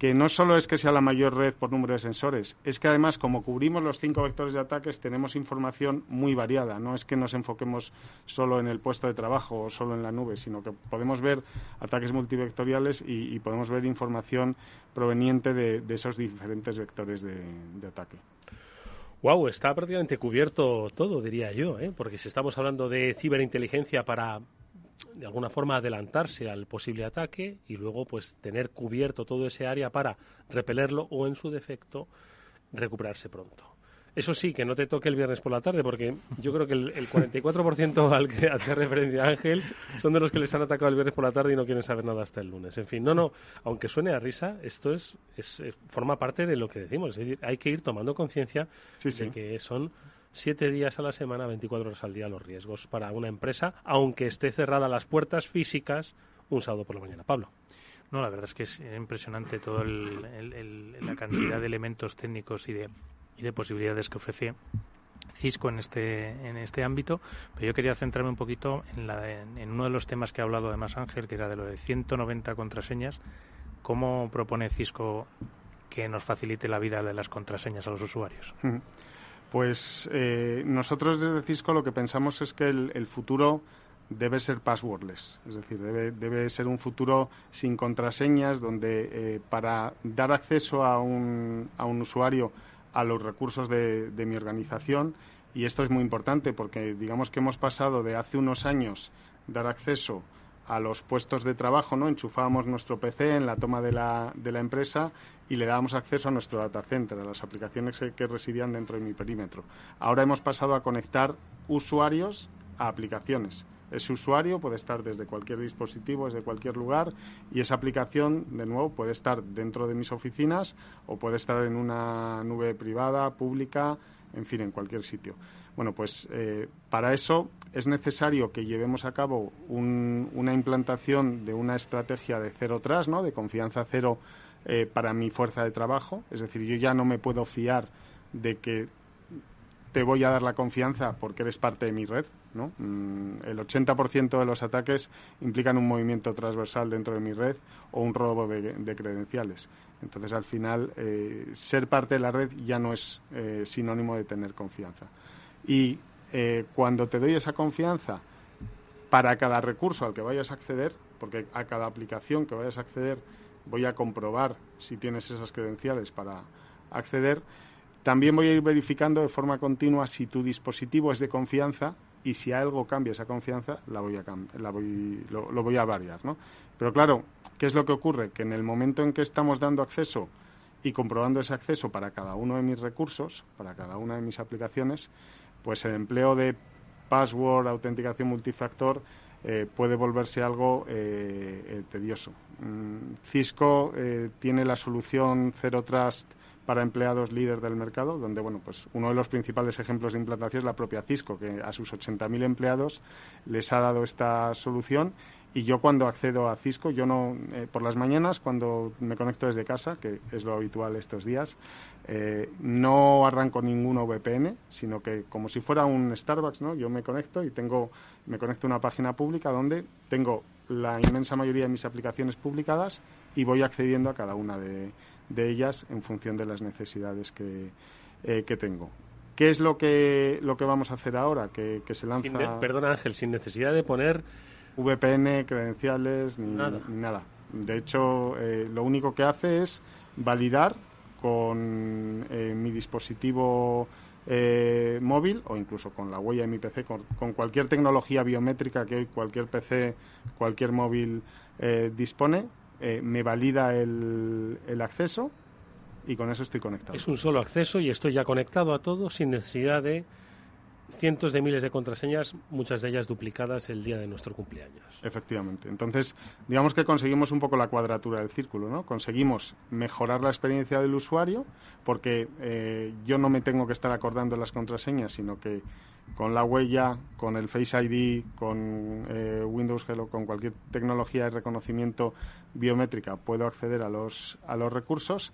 que no solo es que sea la mayor red por número de sensores, es que además, como cubrimos los cinco vectores de ataques, tenemos información muy variada. No es que nos enfoquemos solo en el puesto de trabajo o solo en la nube, sino que podemos ver ataques multivectoriales y, podemos ver información proveniente de, esos diferentes vectores de, ataque. Wow, está prácticamente cubierto todo, diría yo, ¿eh? porque si estamos hablando de ciberinteligencia para de alguna forma adelantarse al posible ataque y luego pues tener cubierto todo ese área para repelerlo o en su defecto recuperarse pronto. Eso sí, que no te toque el viernes por la tarde, porque yo creo que el, el 44% al que hace referencia Ángel son de los que les han atacado el viernes por la tarde y no quieren saber nada hasta el lunes. En fin, no, no, aunque suene a risa, esto es, es, forma parte de lo que decimos. Es decir, hay que ir tomando conciencia de que son siete días a la semana, 24 horas al día los riesgos para una empresa, aunque esté cerrada las puertas físicas un sábado por la mañana. Pablo. No, la verdad es que es impresionante toda la cantidad de elementos técnicos y de, y de posibilidades que ofrece Cisco en este, en este ámbito, pero yo quería centrarme un poquito en, la, en, uno de los temas que ha hablado además Ángel, que era de lo de 190 contraseñas. ¿Cómo propone Cisco que nos facilite la vida de las contraseñas a los usuarios? Pues eh, nosotros desde Cisco lo que pensamos es que el, futuro debe ser passwordless, es decir, debe, ser un futuro sin contraseñas donde eh, para dar acceso a un, a un, usuario a los recursos de, de, mi organización, y esto es muy importante porque digamos que hemos pasado de hace unos años dar acceso los puestos de trabajo, ¿no? Enchufábamos nuestro PC en la toma de la, de la empresa y le dábamos acceso a nuestro data center, a las aplicaciones que, residían dentro de mi perímetro. Ahora hemos pasado a conectar usuarios a aplicaciones. Ese usuario puede estar desde cualquier dispositivo, desde cualquier lugar, y esa aplicación, de nuevo, puede estar dentro de mis oficinas o puede estar en una nube privada, pública, en fin, en cualquier sitio. Bueno, pues eh, para eso es necesario que llevemos a cabo una implantación de una estrategia de cero tras, ¿no? de confianza cero eh, para mi fuerza de trabajo. Es decir, yo ya no me puedo fiar de que te voy a dar la confianza porque eres parte de mi red. ¿no? Mm, el 80% de los ataques implican un movimiento transversal dentro de mi red o un robo de, credenciales. Entonces, al final, eh, ser parte de la red ya no es sinónimo de tener confianza. Y eh, cuando te doy esa confianza para cada recurso al que vayas a acceder, porque a cada aplicación que vayas a acceder voy a comprobar si tienes esas credenciales para acceder, también voy a ir verificando de forma continua si tu dispositivo es de confianza y si algo cambia esa confianza, la voy a la voy, lo, lo, voy a variar. ¿no? Pero claro, ¿qué es lo que ocurre? Que en el momento en que estamos dando acceso y comprobando ese acceso para cada uno de mis recursos, para cada una de mis aplicaciones, pues el empleo de password, autenticación multifactor, eh, puede volverse algo eh, eh, tedioso. Mm, Cisco tiene la solución Zero Trust para empleados líder del mercado, donde bueno, pues uno de los principales ejemplos de implantación es la propia Cisco, que a sus 80.000 empleados les ha dado esta solución y yo cuando accedo a Cisco, yo no, eh, por las mañanas, cuando me conecto desde casa, que es lo habitual estos días, eh, no arranco ningún VPN, sino que como si fuera un Starbucks, ¿no? Yo me conecto y tengo, me conecto a una página pública donde tengo la inmensa mayoría de mis aplicaciones publicadas y voy accediendo a cada una de, ellas en función de las necesidades que, eh, que tengo. ¿Qué es lo que, lo que vamos a hacer ahora? Que, se lanza... perdona Ángel, sin necesidad de poner VPN, credenciales, ni nada. De hecho, eh, lo único que hace es validar con eh, mi dispositivo eh, móvil o incluso con la huella de mi PC, con, cualquier tecnología biométrica que hoy cualquier PC, cualquier móvil dispone, me valida el, el acceso y con eso estoy conectado. Es un solo acceso y estoy ya conectado a todo sin necesidad de cientos de miles de contraseñas, muchas de ellas duplicadas el día de nuestro cumpleaños. Efectivamente. Entonces, digamos que conseguimos un poco la cuadratura del círculo, ¿no? Conseguimos mejorar la experiencia del usuario, porque eh, yo no me tengo que estar acordando las contraseñas, sino que con la huella, con el Face ID, con eh, Windows Hello, con cualquier tecnología de reconocimiento biométrica, puedo acceder a los, a los recursos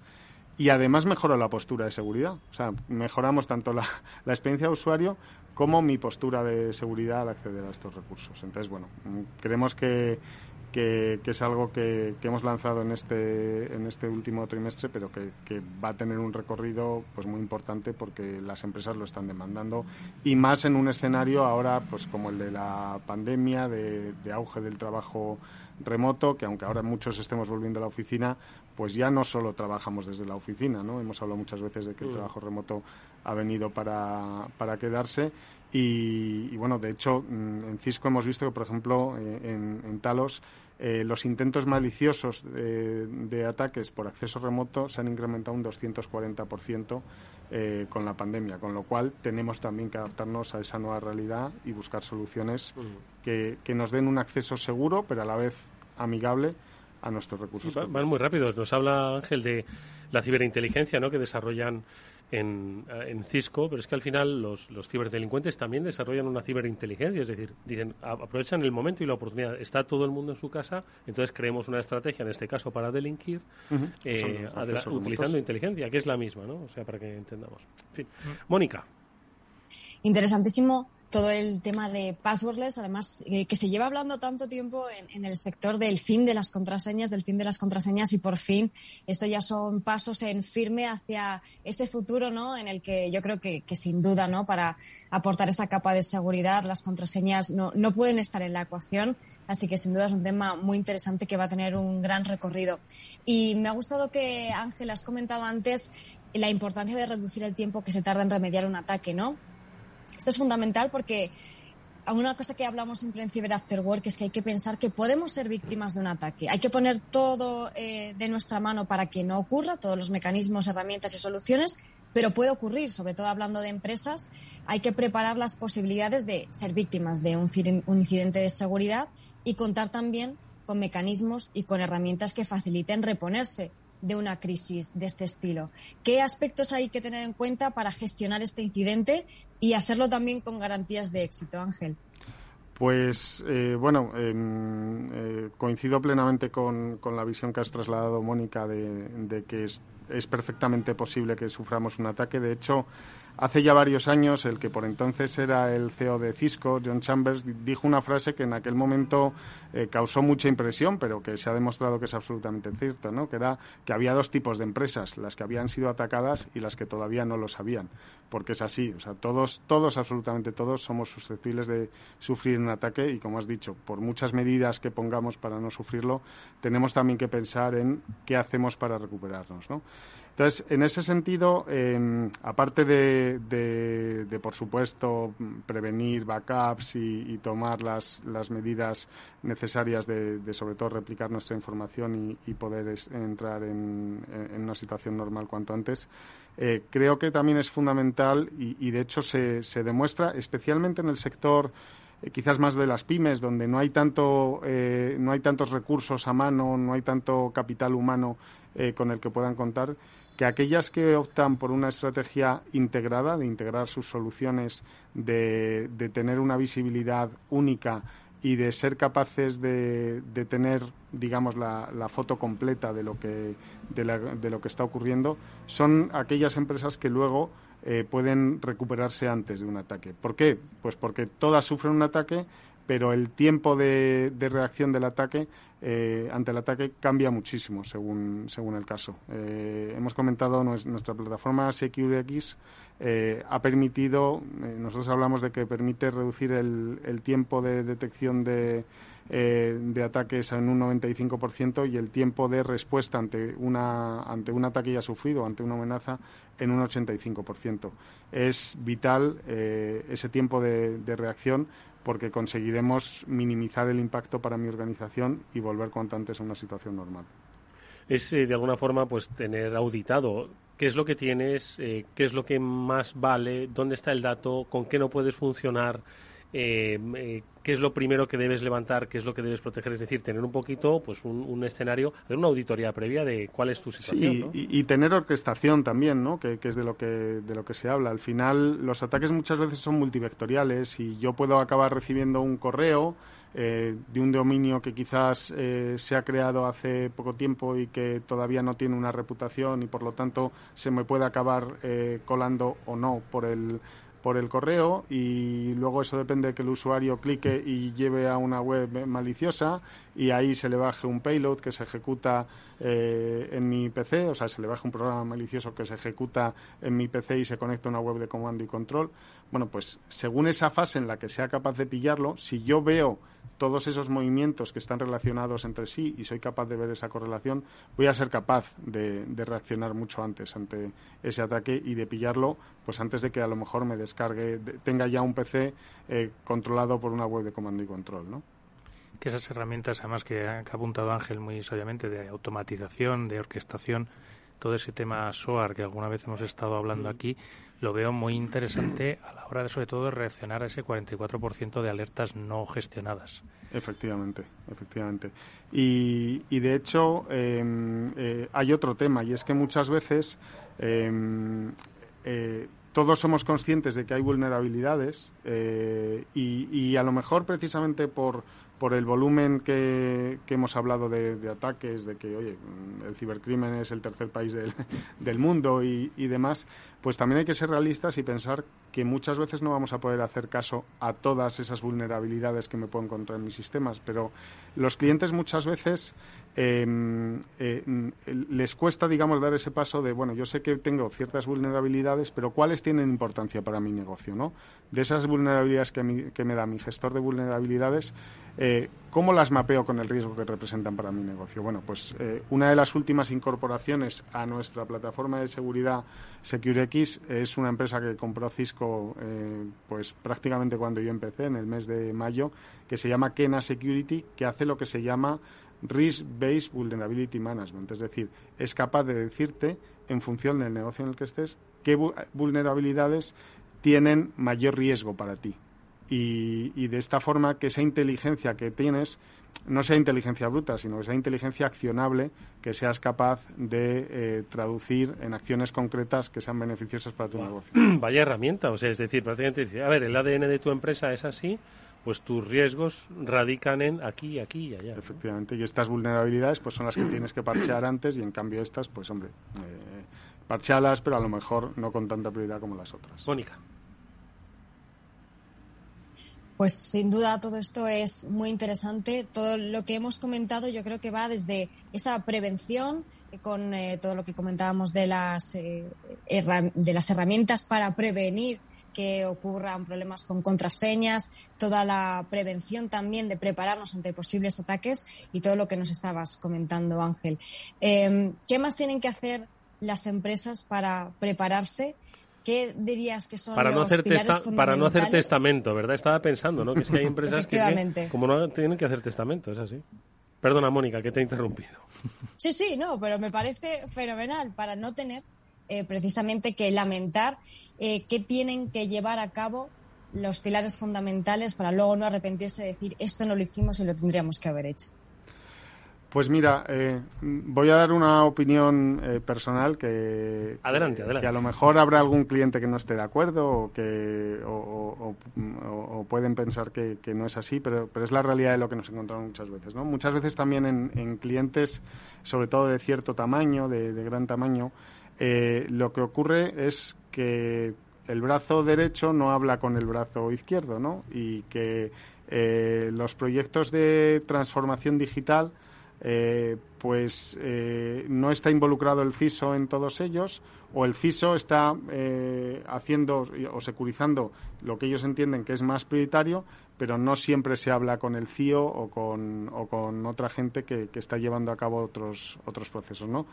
y además mejoro la postura de seguridad. O sea, mejoramos tanto la, la experiencia de usuario como mi postura de seguridad al acceder a estos recursos. Entonces, bueno, creemos que, que, es algo que, hemos lanzado en este, en este último trimestre, pero que, va a tener un recorrido pues muy importante porque las empresas lo están demandando y más en un escenario ahora pues como el de la pandemia, de, auge del trabajo remoto, que aunque ahora muchos estemos volviendo a la oficina, pues ya no solo trabajamos desde la oficina, ¿no? Hemos hablado muchas veces de que el mm. trabajo remoto ha venido para, para quedarse y, bueno, de hecho, mm, en Cisco hemos visto que, por ejemplo, eh, en, Talos, eh, los intentos maliciosos de, ataques por acceso remoto se han incrementado un 240% eh, con la pandemia, con lo cual tenemos también que adaptarnos a esa nueva realidad y buscar soluciones que, que nos den un acceso seguro, pero a la vez amigable a nuestros recursos. van muy rápidos. Nos habla Ángel de la ciberinteligencia ¿no? que desarrollan en, en, Cisco, pero es que al final los, los, ciberdelincuentes también desarrollan una ciberinteligencia, es decir, dicen, aprovechan el momento y la oportunidad. Está todo el mundo en su casa, entonces creemos una estrategia, en este caso para delinquir, eh, utilizando inteligencia, que es la misma, ¿no? O sea, para que entendamos. En fin. Mónica. Interesantísimo todo el tema de passwordless, además eh, que se lleva hablando tanto tiempo en, el sector del fin de las contraseñas, del fin de las contraseñas y por fin esto ya son pasos en firme hacia ese futuro, ¿no? En el que yo creo que, sin duda, ¿no? Para aportar esa capa de seguridad, las contraseñas no, no pueden estar en la ecuación, así que sin duda es un tema muy interesante que va a tener un gran recorrido. Y me ha gustado que Ángel has comentado antes la importancia de reducir el tiempo que se tarda en remediar un ataque, ¿no? Esto es fundamental porque una cosa que hablamos siempre en Cyber After Work es que hay que pensar que podemos ser víctimas de un ataque. Hay que poner todo eh, de nuestra mano para que no ocurra, todos los mecanismos, herramientas y soluciones, pero puede ocurrir, sobre todo hablando de empresas, hay que preparar las posibilidades de ser víctimas de un, un incidente de seguridad y contar también con mecanismos y con herramientas que faciliten reponerse de una crisis de este estilo. ¿Qué aspectos hay que tener en cuenta para gestionar este incidente y hacerlo también con garantías de éxito, Ángel? Pues eh, bueno, em, eh, coincido plenamente con, la visión que has trasladado, Mónica, de, que es, es, perfectamente posible que suframos un ataque. De hecho, Hace ya varios años, el que por entonces era el CEO de Cisco, John Chambers, dijo una frase que en aquel momento eh, causó mucha impresión, pero que se ha demostrado que es absolutamente cierto, ¿no? que era que había dos tipos de empresas, las que habían sido atacadas y las que todavía no lo sabían, porque es así, o sea, todos, todos, absolutamente todos, somos susceptibles de sufrir un ataque y, como has dicho, por muchas medidas que pongamos para no sufrirlo, tenemos también que pensar en qué hacemos para recuperarnos, ¿no? Entonces, en ese sentido, em, aparte de, por supuesto, prevenir backups y, tomar las, medidas necesarias de, sobre todo, replicar nuestra información y, poder entrar en, una situación normal cuanto antes, eh, creo que también es fundamental y, de hecho, se, demuestra, especialmente en el sector eh, quizás más de las pymes, donde no hay tanto, eh, no hay tantos recursos a mano, no hay tanto capital humano con el que puedan contar, que aquellas que optan por una estrategia integrada, de integrar sus soluciones, de, tener una visibilidad única y de ser capaces de, tener, digamos, la, foto completa de lo que, de, lo que está ocurriendo, son aquellas empresas que luego eh, pueden recuperarse antes de un ataque. ¿Por qué? Pues porque todas sufren un ataque, pero el tiempo de, reacción del ataque eh, ante el ataque cambia muchísimo según, según el caso. Eh, hemos comentado nuestra plataforma SecureX eh, ha permitido, nosotros hablamos de que permite reducir el, tiempo de detección de, de ataques en un 95% y el tiempo de respuesta ante, una, ante un ataque ya sufrido, ante una amenaza, en un 85%. Es vital ese tiempo de reacción porque conseguiremos minimizar el impacto para mi organización y volver cuanto antes a una situación normal. Es eh, de alguna forma pues tener auditado. Qué es lo que tienes, eh, qué es lo que más vale, dónde está el dato, con qué no puedes funcionar, eh, eh, qué es lo primero que debes levantar, qué es lo que debes proteger, es decir, tener un poquito, pues un, escenario, hacer una auditoría previa de cuál es tu situación. y, tener orquestación también, ¿no? Que, es de lo que de lo que se habla. Al final, los ataques muchas veces son multivectoriales y yo puedo acabar recibiendo un correo eh, de un dominio que quizás eh, se ha creado hace poco tiempo y que todavía no tiene una reputación y por lo tanto se me puede acabar colando o no por el por el correo y luego eso depende de que el usuario clique y lleve a una web maliciosa y ahí se le baje un payload que se ejecuta eh, en mi PC, o sea, se le baje un programa malicioso que se ejecuta en mi PC y se conecta a una web de comando y control. Bueno, pues según esa fase en la que sea capaz de pillarlo, si yo veo todos esos movimientos que están relacionados entre sí y soy capaz de ver esa correlación, voy a ser capaz de, reaccionar mucho antes ante ese ataque y de pillarlo, pues antes de que a lo mejor me descargue, tenga ya un PC eh, controlado por una web de comando y control, ¿no? Que esas herramientas, además que ha apuntado Ángel muy sabiamente, de automatización, de orquestación, todo ese tema SOAR que alguna vez hemos estado hablando aquí, lo veo muy interesante a la hora de, sobre todo, reaccionar a ese 44% de alertas no gestionadas. Efectivamente, efectivamente. Y, y de hecho, em, eh, hay otro tema, y es que muchas veces em, eh, todos somos conscientes de que hay vulnerabilidades eh, y, y, a lo mejor precisamente por por el volumen que, hemos hablado de, ataques, de que, oye, el cibercrimen es el tercer país del, del mundo y, y, demás, pues también hay que ser realistas y pensar que muchas veces no vamos a poder hacer caso a todas esas vulnerabilidades que me puedo encontrar en mis sistemas, pero los clientes muchas veces em, eh, les cuesta, digamos, dar ese paso de, bueno, yo sé que tengo ciertas vulnerabilidades, pero ¿cuáles tienen importancia para mi negocio? ¿no? De esas vulnerabilidades que, que me da mi gestor de vulnerabilidades, eh, ¿Cómo las mapeo con el riesgo que representan para mi negocio? Bueno, pues eh, una de las últimas incorporaciones a nuestra plataforma de seguridad SecureX es una empresa que compró Cisco pues prácticamente cuando yo empecé, en el mes de mayo, que se llama Kena Security, que hace lo que se llama Risk-Based Vulnerability Management. Es decir, es capaz de decirte, en función del negocio en el que estés, qué vulnerabilidades tienen mayor riesgo para ti y, de esta forma que esa inteligencia que tienes no sea inteligencia bruta, sino que sea inteligencia accionable que seas capaz de eh, traducir en acciones concretas que sean beneficiosas para tu negocio. Vaya herramienta, o sea, es decir, prácticamente, a ver, el ADN de tu empresa es así, pues tus riesgos radican en aquí, aquí y allá. Efectivamente, y estas vulnerabilidades pues son las que tienes que parchear antes y en cambio estas, pues hombre, eh, parchealas, pero a lo mejor no con tanta prioridad como las otras. Mónica. Pues sin duda todo esto es muy interesante. Todo lo que hemos comentado yo creo que va desde esa prevención eh, con eh, todo lo que comentábamos de las, eh, de las herramientas para prevenir que ocurran problemas con contraseñas, toda la prevención también de prepararnos ante posibles ataques y todo lo que nos estabas comentando, Ángel. Em, ¿Qué más tienen que hacer las empresas para prepararse? ¿Qué dirías que son para no los hacer pilares Para no hacer testamento, ¿verdad? Estaba pensando, ¿no? Que es que hay empresas que, como no tienen que hacer testamento, es así. Perdona, Mónica, que te he interrumpido. Sí, sí, no, pero me parece fenomenal para no tener eh, precisamente que lamentar eh, qué tienen que llevar a cabo los pilares fundamentales para luego no arrepentirse de decir esto no lo hicimos y lo tendríamos que haber hecho. Pues mira, eh, voy a dar una opinión eh, personal que, adelante, adelante. que a lo mejor habrá algún cliente que no esté de acuerdo o que o, pueden pensar que, no es así, pero, pero es la realidad de lo que nos encontramos muchas veces. ¿no? Muchas veces también en, clientes, sobre todo de cierto tamaño, de, gran tamaño, eh, lo que ocurre es que el brazo derecho no habla con el brazo izquierdo, ¿no? Y que los proyectos de transformación digital eh, pues eh, no está involucrado el CISO en todos ellos o el CISO está eh, haciendo o securizando lo que ellos entienden que es más prioritario, pero no siempre se habla con el CIO o con, o con otra gente que, que, está llevando a cabo otros, otros procesos, ¿no?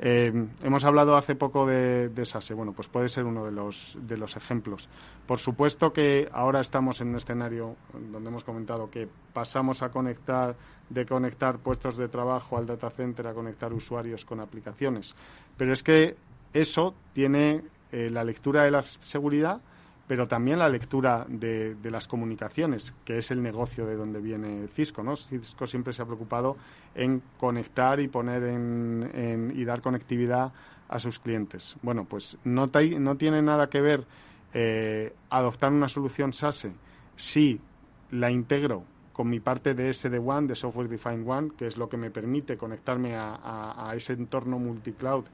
Eh, hemos hablado hace poco de, de, SASE. Bueno, pues puede ser uno de los, de los ejemplos. Por supuesto que ahora estamos en un escenario donde hemos comentado que pasamos a conectar, de conectar puestos de trabajo al data center a conectar usuarios con aplicaciones. Pero es que eso tiene eh, la lectura de la seguridad pero también la lectura de, las comunicaciones, que es el negocio de donde viene Cisco. ¿no? Cisco siempre se ha preocupado en conectar y poner en, y dar conectividad a sus clientes. Bueno, pues no, no tiene nada que ver eh, adoptar una solución SASE si la integro con mi parte de SD-WAN, de Software Defined WAN, que es lo que me permite conectarme a, a ese entorno multicloud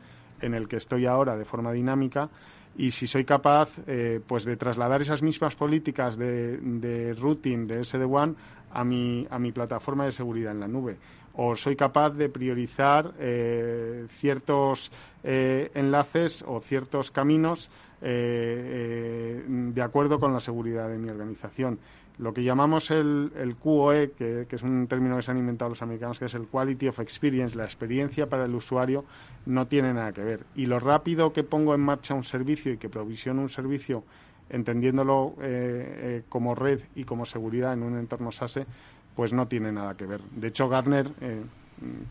en el que estoy ahora de forma dinámica y si soy capaz eh, pues de trasladar esas mismas políticas de, de routing de SD-WAN a mi, a mi plataforma de seguridad en la nube. O soy capaz de priorizar eh, ciertos eh, enlaces o ciertos caminos de acuerdo con la seguridad de mi organización lo que llamamos el, el QoE, que, es un término que se han inventado los americanos, que es el Quality of Experience, la experiencia para el usuario, no tiene nada que ver. Y lo rápido que pongo en marcha un servicio y que provisiono un servicio, entendiéndolo eh, eh, como red y como seguridad en un entorno SASE, pues no tiene nada que ver. De hecho, Gartner, eh,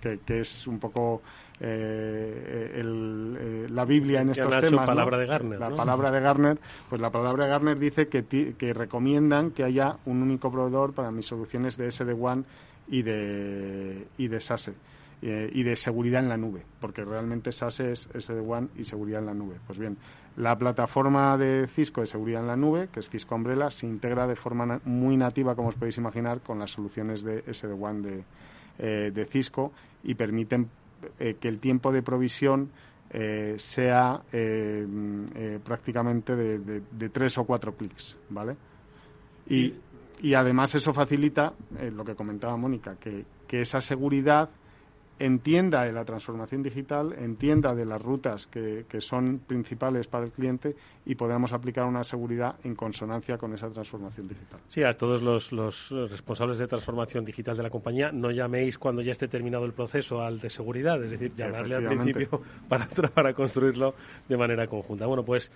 que, es un poco eh, eh, la Biblia en estos temas. Palabra de Garner, la palabra de Garner, pues la palabra de Garner dice que, que recomiendan que haya un único proveedor para mis soluciones de SD-WAN y de, y de SASE eh, y de seguridad en la nube, porque realmente SASE es SD-WAN y seguridad en la nube. Pues bien, la plataforma de Cisco de seguridad en la nube, que es Cisco Umbrella, se integra de forma muy nativa, como os podéis imaginar, con las soluciones de SD-WAN de, de Cisco y permiten eh, que el tiempo de provisión eh, sea eh, prácticamente de, tres o cuatro clics, ¿vale? Y, y además eso facilita lo que comentaba Mónica, que, que esa seguridad entienda de la transformación digital, entienda de las rutas que, son principales para el cliente y podamos aplicar una seguridad en consonancia con esa transformación digital. Sí, a todos los, responsables de transformación digital de la compañía, no llaméis cuando ya esté terminado el proceso al de seguridad, es decir, llamarle al principio para, para construirlo de manera conjunta. Bueno, pues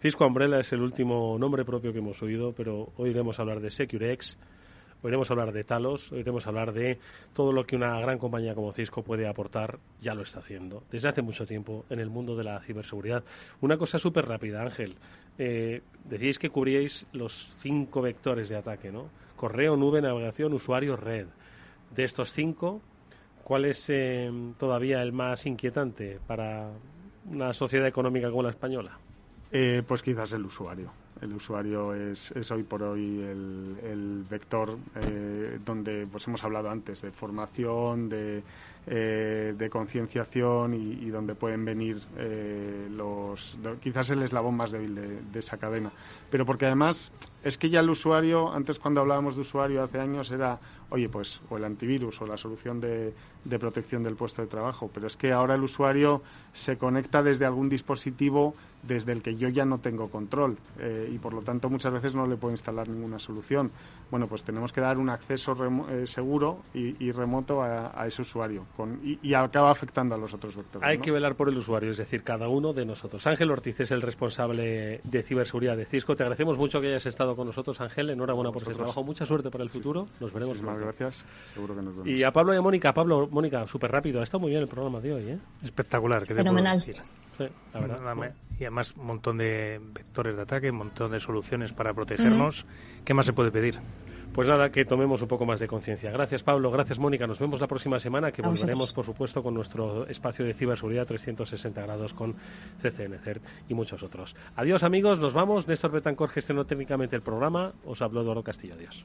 Cisco Umbrella es el último nombre propio que hemos oído, pero hoy iremos a hablar de SecureX Oiremos hablar de Talos, oiremos hablar de todo lo que una gran compañía como Cisco puede aportar, ya lo está haciendo, desde hace mucho tiempo en el mundo de la ciberseguridad. Una cosa súper rápida, Ángel. Eh, decíais que cubríais los cinco vectores de ataque, ¿no? Correo, nube, navegación, usuario, red. De estos cinco, ¿cuál es eh, todavía el más inquietante para una sociedad económica como la española? Eh, pues quizás el usuario el usuario es, es hoy por hoy el, el vector eh, donde pues hemos hablado antes de formación, de, eh, de concienciación y, donde pueden venir eh, los quizás el eslabón más débil de, de, esa cadena. Pero porque además es que ya el usuario, antes cuando hablábamos de usuario hace años era, oye, pues o el antivirus o la solución de, de protección del puesto de trabajo, pero es que ahora el usuario se conecta desde algún dispositivo desde el que yo ya no tengo control eh, y por lo tanto muchas veces no le puedo instalar ninguna solución. Bueno, pues tenemos que dar un acceso eh, seguro y, remoto a, ese usuario y, acaba afectando a los otros vectores. Hay que velar por el usuario, es decir, cada uno de nosotros. Ángel Ortiz es el responsable de ciberseguridad de Cisco. Te agradecemos mucho que hayas estado con nosotros, Ángel. Enhorabuena por ese trabajo. Mucha suerte para el futuro. Nos veremos. Muchas gracias. Seguro que nos vemos. Y a Pablo y a Mónica. Pablo, Mónica, súper rápido. Ha estado muy bien el programa de hoy. ¿eh? Espectacular. Fenomenal. Sí, la verdad. Y además un montón de vectores de ataque, un montón de soluciones para protegernos. ¿Qué más se puede pedir? Pues nada, que tomemos un poco más de conciencia. Gracias, Pablo. Gracias, Mónica. Nos vemos la próxima semana, que volveremos, por supuesto, con nuestro espacio de ciberseguridad 360 grados con CCN, CERT y muchos otros. Adiós, amigos. Nos vamos. Néstor Betancor gestionó técnicamente el programa. Os habló Eduardo Castillo. Adiós.